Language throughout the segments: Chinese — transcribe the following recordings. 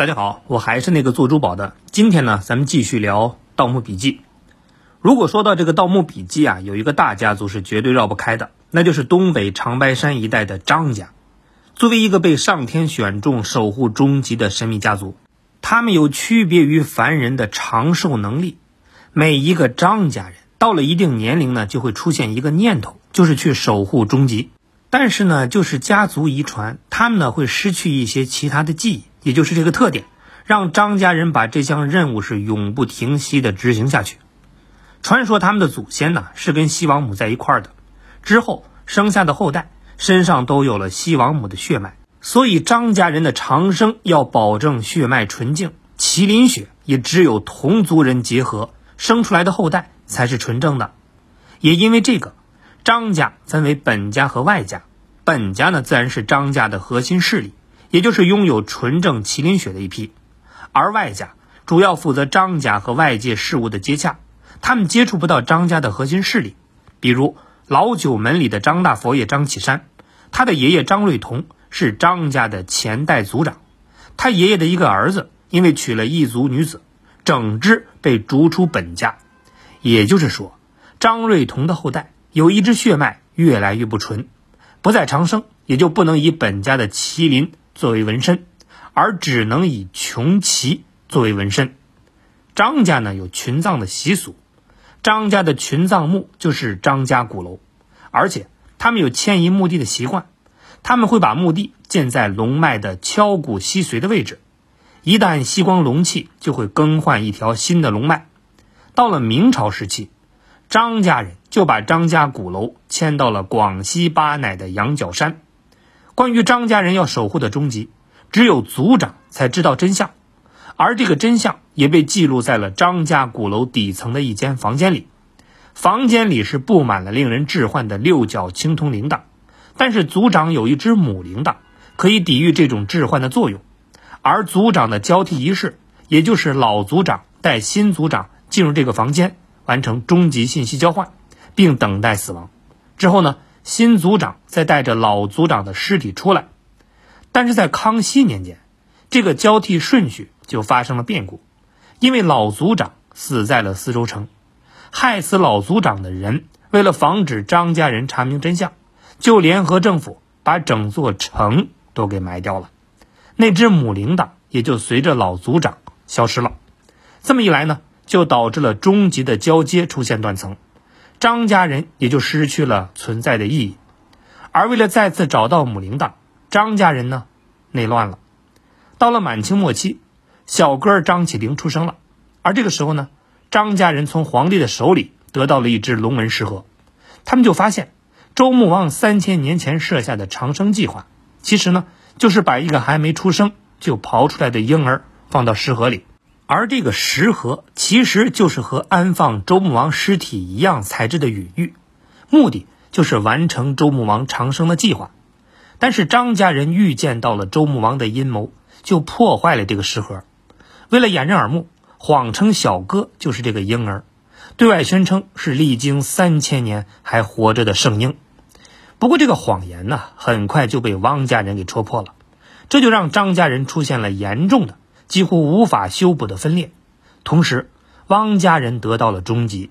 大家好，我还是那个做珠宝的。今天呢，咱们继续聊《盗墓笔记》。如果说到这个《盗墓笔记》啊，有一个大家族是绝对绕不开的，那就是东北长白山一带的张家。作为一个被上天选中守护终极的神秘家族，他们有区别于凡人的长寿能力。每一个张家人到了一定年龄呢，就会出现一个念头，就是去守护终极。但是呢，就是家族遗传，他们呢会失去一些其他的记忆。也就是这个特点，让张家人把这项任务是永不停息的执行下去。传说他们的祖先呢是跟西王母在一块儿的，之后生下的后代身上都有了西王母的血脉，所以张家人的长生要保证血脉纯净，麒麟血也只有同族人结合生出来的后代才是纯正的。也因为这个，张家分为本家和外家，本家呢自然是张家的核心势力。也就是拥有纯正麒麟血的一批，而外家主要负责张家和外界事务的接洽，他们接触不到张家的核心势力，比如老九门里的张大佛爷张启山，他的爷爷张瑞同是张家的前代族长，他爷爷的一个儿子因为娶了异族女子，整支被逐出本家，也就是说，张瑞同的后代有一支血脉越来越不纯，不再长生，也就不能以本家的麒麟。作为纹身，而只能以穷奇作为纹身。张家呢有群葬的习俗，张家的群葬墓就是张家鼓楼，而且他们有迁移墓地的习惯，他们会把墓地建在龙脉的敲骨吸髓的位置，一旦吸光龙气，就会更换一条新的龙脉。到了明朝时期，张家人就把张家鼓楼迁到了广西巴乃的羊角山。关于张家人要守护的终极，只有族长才知道真相，而这个真相也被记录在了张家鼓楼底层的一间房间里。房间里是布满了令人置换的六角青铜铃铛，但是族长有一只母铃铛，可以抵御这种置换的作用。而族长的交替仪式，也就是老族长带新族长进入这个房间，完成终极信息交换，并等待死亡。之后呢？新族长再带着老族长的尸体出来，但是在康熙年间，这个交替顺序就发生了变故，因为老族长死在了四周城，害死老族长的人为了防止张家人查明真相，就联合政府把整座城都给埋掉了，那只母铃铛也就随着老族长消失了。这么一来呢，就导致了终极的交接出现断层。张家人也就失去了存在的意义，而为了再次找到母铃铛，张家人呢内乱了。到了满清末期，小哥张起灵出生了，而这个时候呢，张家人从皇帝的手里得到了一只龙纹石盒，他们就发现周穆王三千年前设下的长生计划，其实呢就是把一个还没出生就刨出来的婴儿放到石盒里。而这个石盒其实就是和安放周穆王尸体一样材质的允玉，目的就是完成周穆王长生的计划。但是张家人预见到了周穆王的阴谋，就破坏了这个石盒。为了掩人耳目，谎称小哥就是这个婴儿，对外宣称是历经三千年还活着的圣婴。不过这个谎言呢，很快就被汪家人给戳破了，这就让张家人出现了严重的。几乎无法修补的分裂，同时，汪家人得到了终极。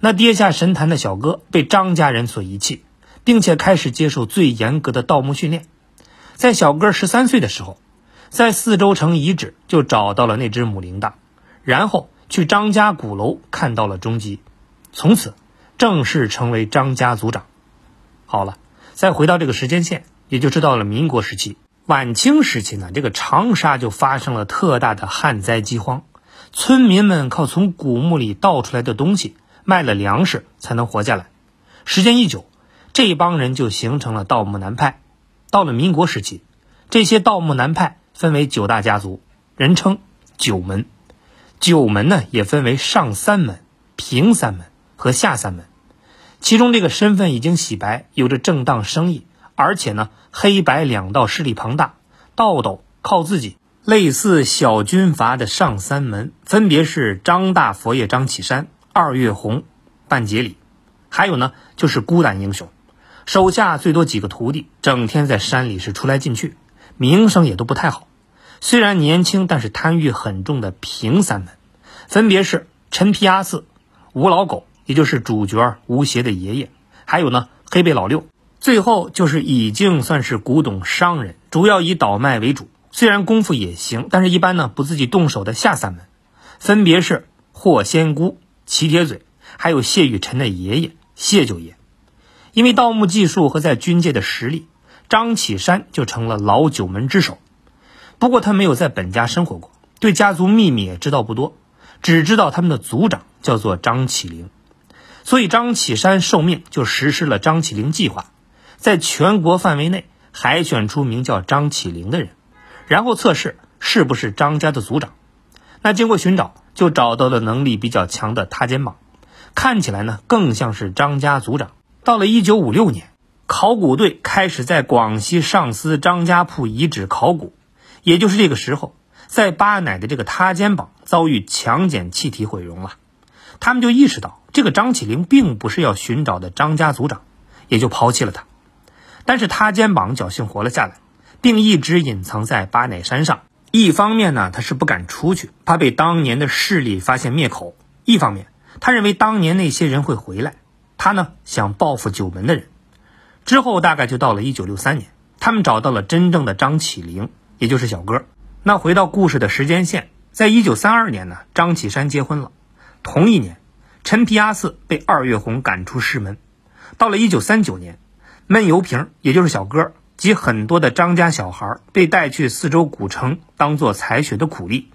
那跌下神坛的小哥被张家人所遗弃，并且开始接受最严格的盗墓训练。在小哥十三岁的时候，在四周城遗址就找到了那只母铃铛，然后去张家鼓楼看到了终极，从此正式成为张家族长。好了，再回到这个时间线，也就知道了民国时期。晚清时期呢，这个长沙就发生了特大的旱灾饥荒，村民们靠从古墓里盗出来的东西卖了粮食才能活下来。时间一久，这帮人就形成了盗墓南派。到了民国时期，这些盗墓南派分为九大家族，人称九门。九门呢也分为上三门、平三门和下三门，其中这个身份已经洗白，有着正当生意。而且呢，黑白两道势力庞大，道斗靠自己，类似小军阀的上三门，分别是张大佛爷张启山、二月红、半截里，还有呢就是孤胆英雄，手下最多几个徒弟，整天在山里是出来进去，名声也都不太好。虽然年轻，但是贪欲很重的平三门，分别是陈皮阿四、吴老狗，也就是主角吴邪的爷爷，还有呢黑背老六。最后就是已经算是古董商人，主要以倒卖为主。虽然功夫也行，但是一般呢不自己动手的下三门，分别是霍仙姑、齐铁嘴，还有谢雨辰的爷爷谢九爷。因为盗墓技术和在军界的实力，张启山就成了老九门之首。不过他没有在本家生活过，对家族秘密也知道不多，只知道他们的族长叫做张启灵。所以张启山受命就实施了张启灵计划，在全国范围内海选出名叫张起灵的人。然后测试是不是张家的族长，那经过寻找，就找到了能力比较强的塌肩膀，看起来呢更像是张家族长。到了一九五六年，考古队开始在广西上司张家铺遗址考古，也就是这个时候，在巴乃的这个塌肩膀遭遇强碱气体毁容了，他们就意识到这个张起灵并不是要寻找的张家族长，也就抛弃了他。但是他肩膀侥幸活了下来。并一直隐藏在巴乃山上。一方面呢，他是不敢出去，怕被当年的势力发现灭口；一方面，他认为当年那些人会回来，他呢想报复九门的人。之后大概就到了一九六三年，他们找到了真正的张启灵，也就是小哥。那回到故事的时间线，在一九三二年呢，张启山结婚了。同一年，陈皮阿四被二月红赶出师门。到了一九三九年，闷油瓶，也就是小哥。及很多的张家小孩被带去四周古城当做采血的苦力，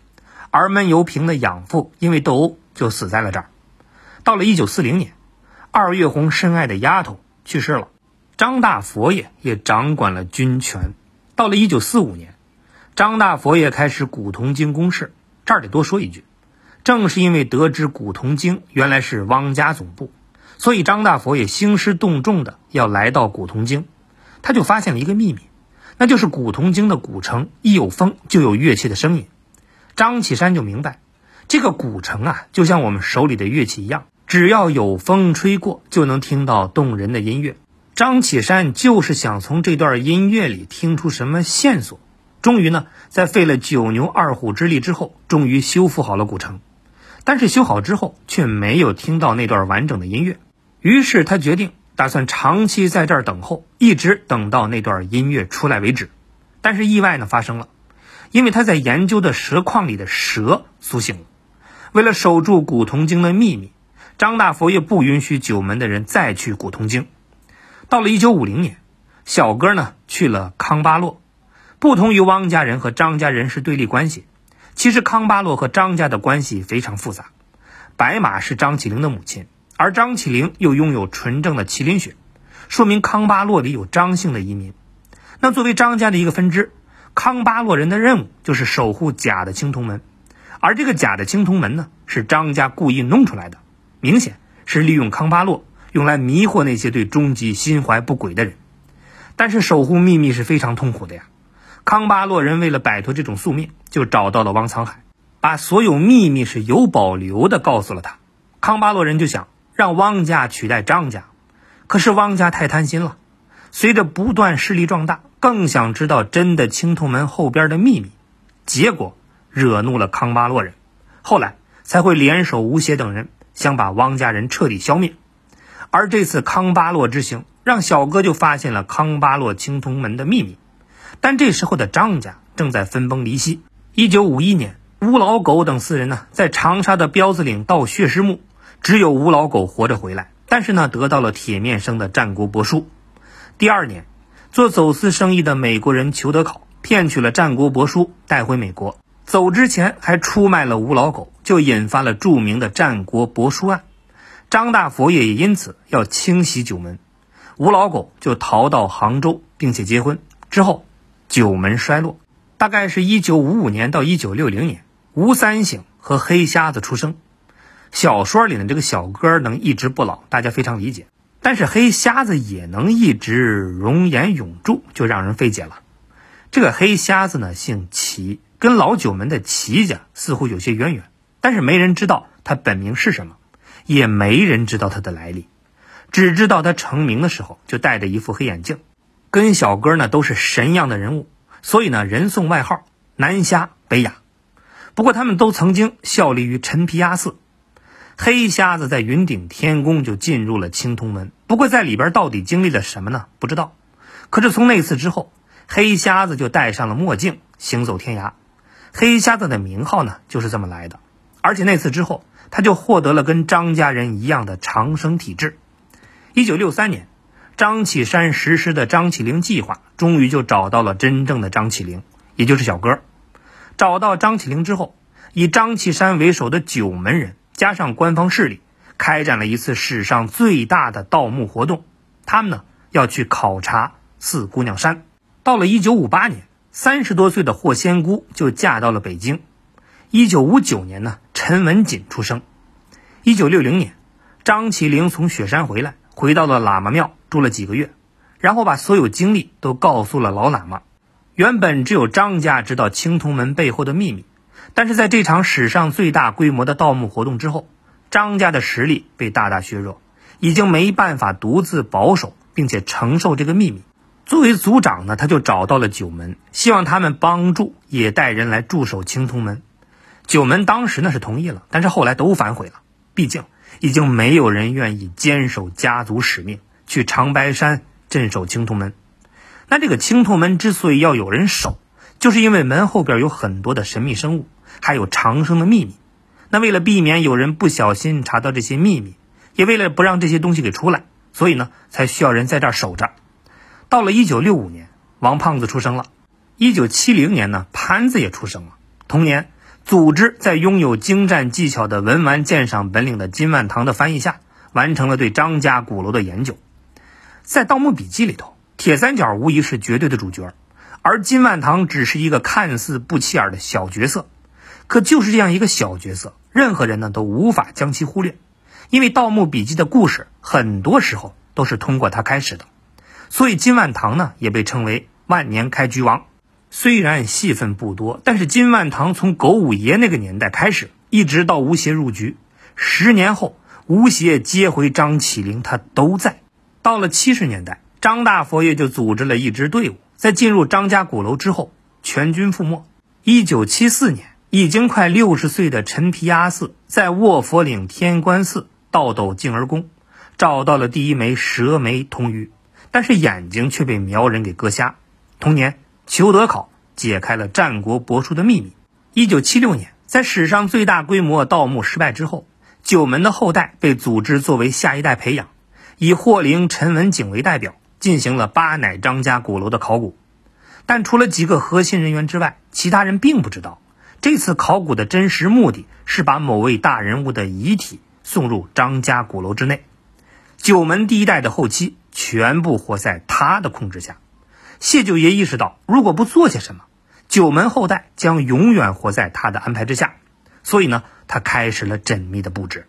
而闷油瓶的养父因为斗殴就死在了这儿。到了一九四零年，二月红深爱的丫头去世了，张大佛爷也掌管了军权。到了一九四五年，张大佛爷开始古铜京攻势。这儿得多说一句，正是因为得知古铜京原来是汪家总部，所以张大佛爷兴师动众的要来到古铜京。他就发现了一个秘密，那就是古铜京的古城一有风就有乐器的声音。张启山就明白，这个古城啊，就像我们手里的乐器一样，只要有风吹过，就能听到动人的音乐。张启山就是想从这段音乐里听出什么线索。终于呢，在费了九牛二虎之力之后，终于修复好了古城。但是修好之后，却没有听到那段完整的音乐。于是他决定。打算长期在这儿等候，一直等到那段音乐出来为止。但是意外呢发生了，因为他在研究的蛇矿里的蛇苏醒了。为了守住古铜经的秘密，张大佛爷不允许九门的人再去古铜经。到了一九五零年，小哥呢去了康巴洛。不同于汪家人和张家人是对立关系，其实康巴洛和张家的关系非常复杂。白马是张起灵的母亲。而张起灵又拥有纯正的麒麟血，说明康巴洛里有张姓的移民。那作为张家的一个分支，康巴洛人的任务就是守护假的青铜门，而这个假的青铜门呢，是张家故意弄出来的，明显是利用康巴洛用来迷惑那些对终极心怀不轨的人。但是守护秘密是非常痛苦的呀。康巴洛人为了摆脱这种宿命，就找到了汪沧海，把所有秘密是有保留的告诉了他。康巴洛人就想。让汪家取代张家，可是汪家太贪心了。随着不断势力壮大，更想知道真的青铜门后边的秘密，结果惹怒了康巴洛人，后来才会联手吴邪等人，想把汪家人彻底消灭。而这次康巴洛之行，让小哥就发现了康巴洛青铜门的秘密。但这时候的张家正在分崩离析。一九五一年，吴老狗等四人呢，在长沙的彪子岭盗血尸墓。只有吴老狗活着回来，但是呢，得到了铁面生的战国帛书。第二年，做走私生意的美国人裘德考骗取了战国帛书带回美国，走之前还出卖了吴老狗，就引发了著名的战国帛书案。张大佛爷也因此要清洗九门，吴老狗就逃到杭州，并且结婚之后，九门衰落。大概是一九五五年到一九六零年，吴三省和黑瞎子出生。小说里的这个小哥能一直不老，大家非常理解。但是黑瞎子也能一直容颜永驻，就让人费解了。这个黑瞎子呢，姓齐，跟老九门的齐家似乎有些渊源，但是没人知道他本名是什么，也没人知道他的来历，只知道他成名的时候就戴着一副黑眼镜，跟小哥呢都是神样的人物，所以呢人送外号南瞎、北雅。不过他们都曾经效力于陈皮鸭寺。黑瞎子在云顶天宫就进入了青铜门，不过在里边到底经历了什么呢？不知道。可是从那次之后，黑瞎子就戴上了墨镜，行走天涯。黑瞎子的名号呢，就是这么来的。而且那次之后，他就获得了跟张家人一样的长生体质。一九六三年，张启山实施的张起灵计划，终于就找到了真正的张起灵，也就是小哥。找到张起灵之后，以张启山为首的九门人加上官方势力，开展了一次史上最大的盗墓活动。他们呢，要去考察四姑娘山。到了一九五八年。三十多岁的霍仙姑就嫁到了北京。一九五九年呢，陈文锦出生。一九六零年，张起灵从雪山回来，回到了喇嘛庙住了几个月，然后把所有经历都告诉了老喇嘛。原本只有张家知道青铜门背后的秘密，但是在这场史上最大规模的盗墓活动之后，张家的实力被大大削弱，已经没办法独自保守并且承受这个秘密。作为族长呢，他就找到了九门，希望他们帮助，也带人来驻守青铜门。九门当时呢是同意了，但是后来都反悔了。毕竟已经没有人愿意坚守家族使命，去长白山镇守青铜门。那这个青铜门之所以要有人守，就是因为门后边有很多的神秘生物，还有长生的秘密。那为了避免有人不小心查到这些秘密，也为了不让这些东西给出来，所以呢，才需要人在这儿守着。到了一九六五年，王胖子出生了。一九七零年呢，潘子也出生了。同年，组织在拥有精湛技巧的文玩鉴赏本领的金万堂的翻译下，完成了对张家鼓楼的研究。在《盗墓笔记》里头，铁三角无疑是绝对的主角，而金万堂只是一个看似不起眼的小角色。可就是这样一个小角色，任何人呢都无法将其忽略，因为《盗墓笔记》的故事很多时候都是通过他开始的。所以金万堂呢也被称为万年开局王，虽然戏份不多，但是金万堂从狗五爷那个年代开始，一直到吴邪入局，十年后吴邪接回张起灵，他都在。到了七十年代，张大佛爷就组织了一支队伍，在进入张家鼓楼之后，全军覆没。一九七四年，已经快六十岁的陈皮阿四在卧佛岭天官寺倒斗静儿宫，找到了第一枚蛇眉铜鱼。但是眼睛却被苗人给割瞎。同年，裘德考解开了战国帛书的秘密。一九七六年，在史上最大规模盗墓失败之后，九门的后代被组织作为下一代培养，以霍灵、陈文景为代表，进行了巴乃张家鼓楼的考古。但除了几个核心人员之外，其他人并不知道，这次考古的真实目的是把某位大人物的遗体送入张家鼓楼之内。九门第一代的后期。全部活在他的控制下。谢九爷意识到，如果不做些什么，九门后代将永远活在他的安排之下。所以呢，他开始了缜密的布置。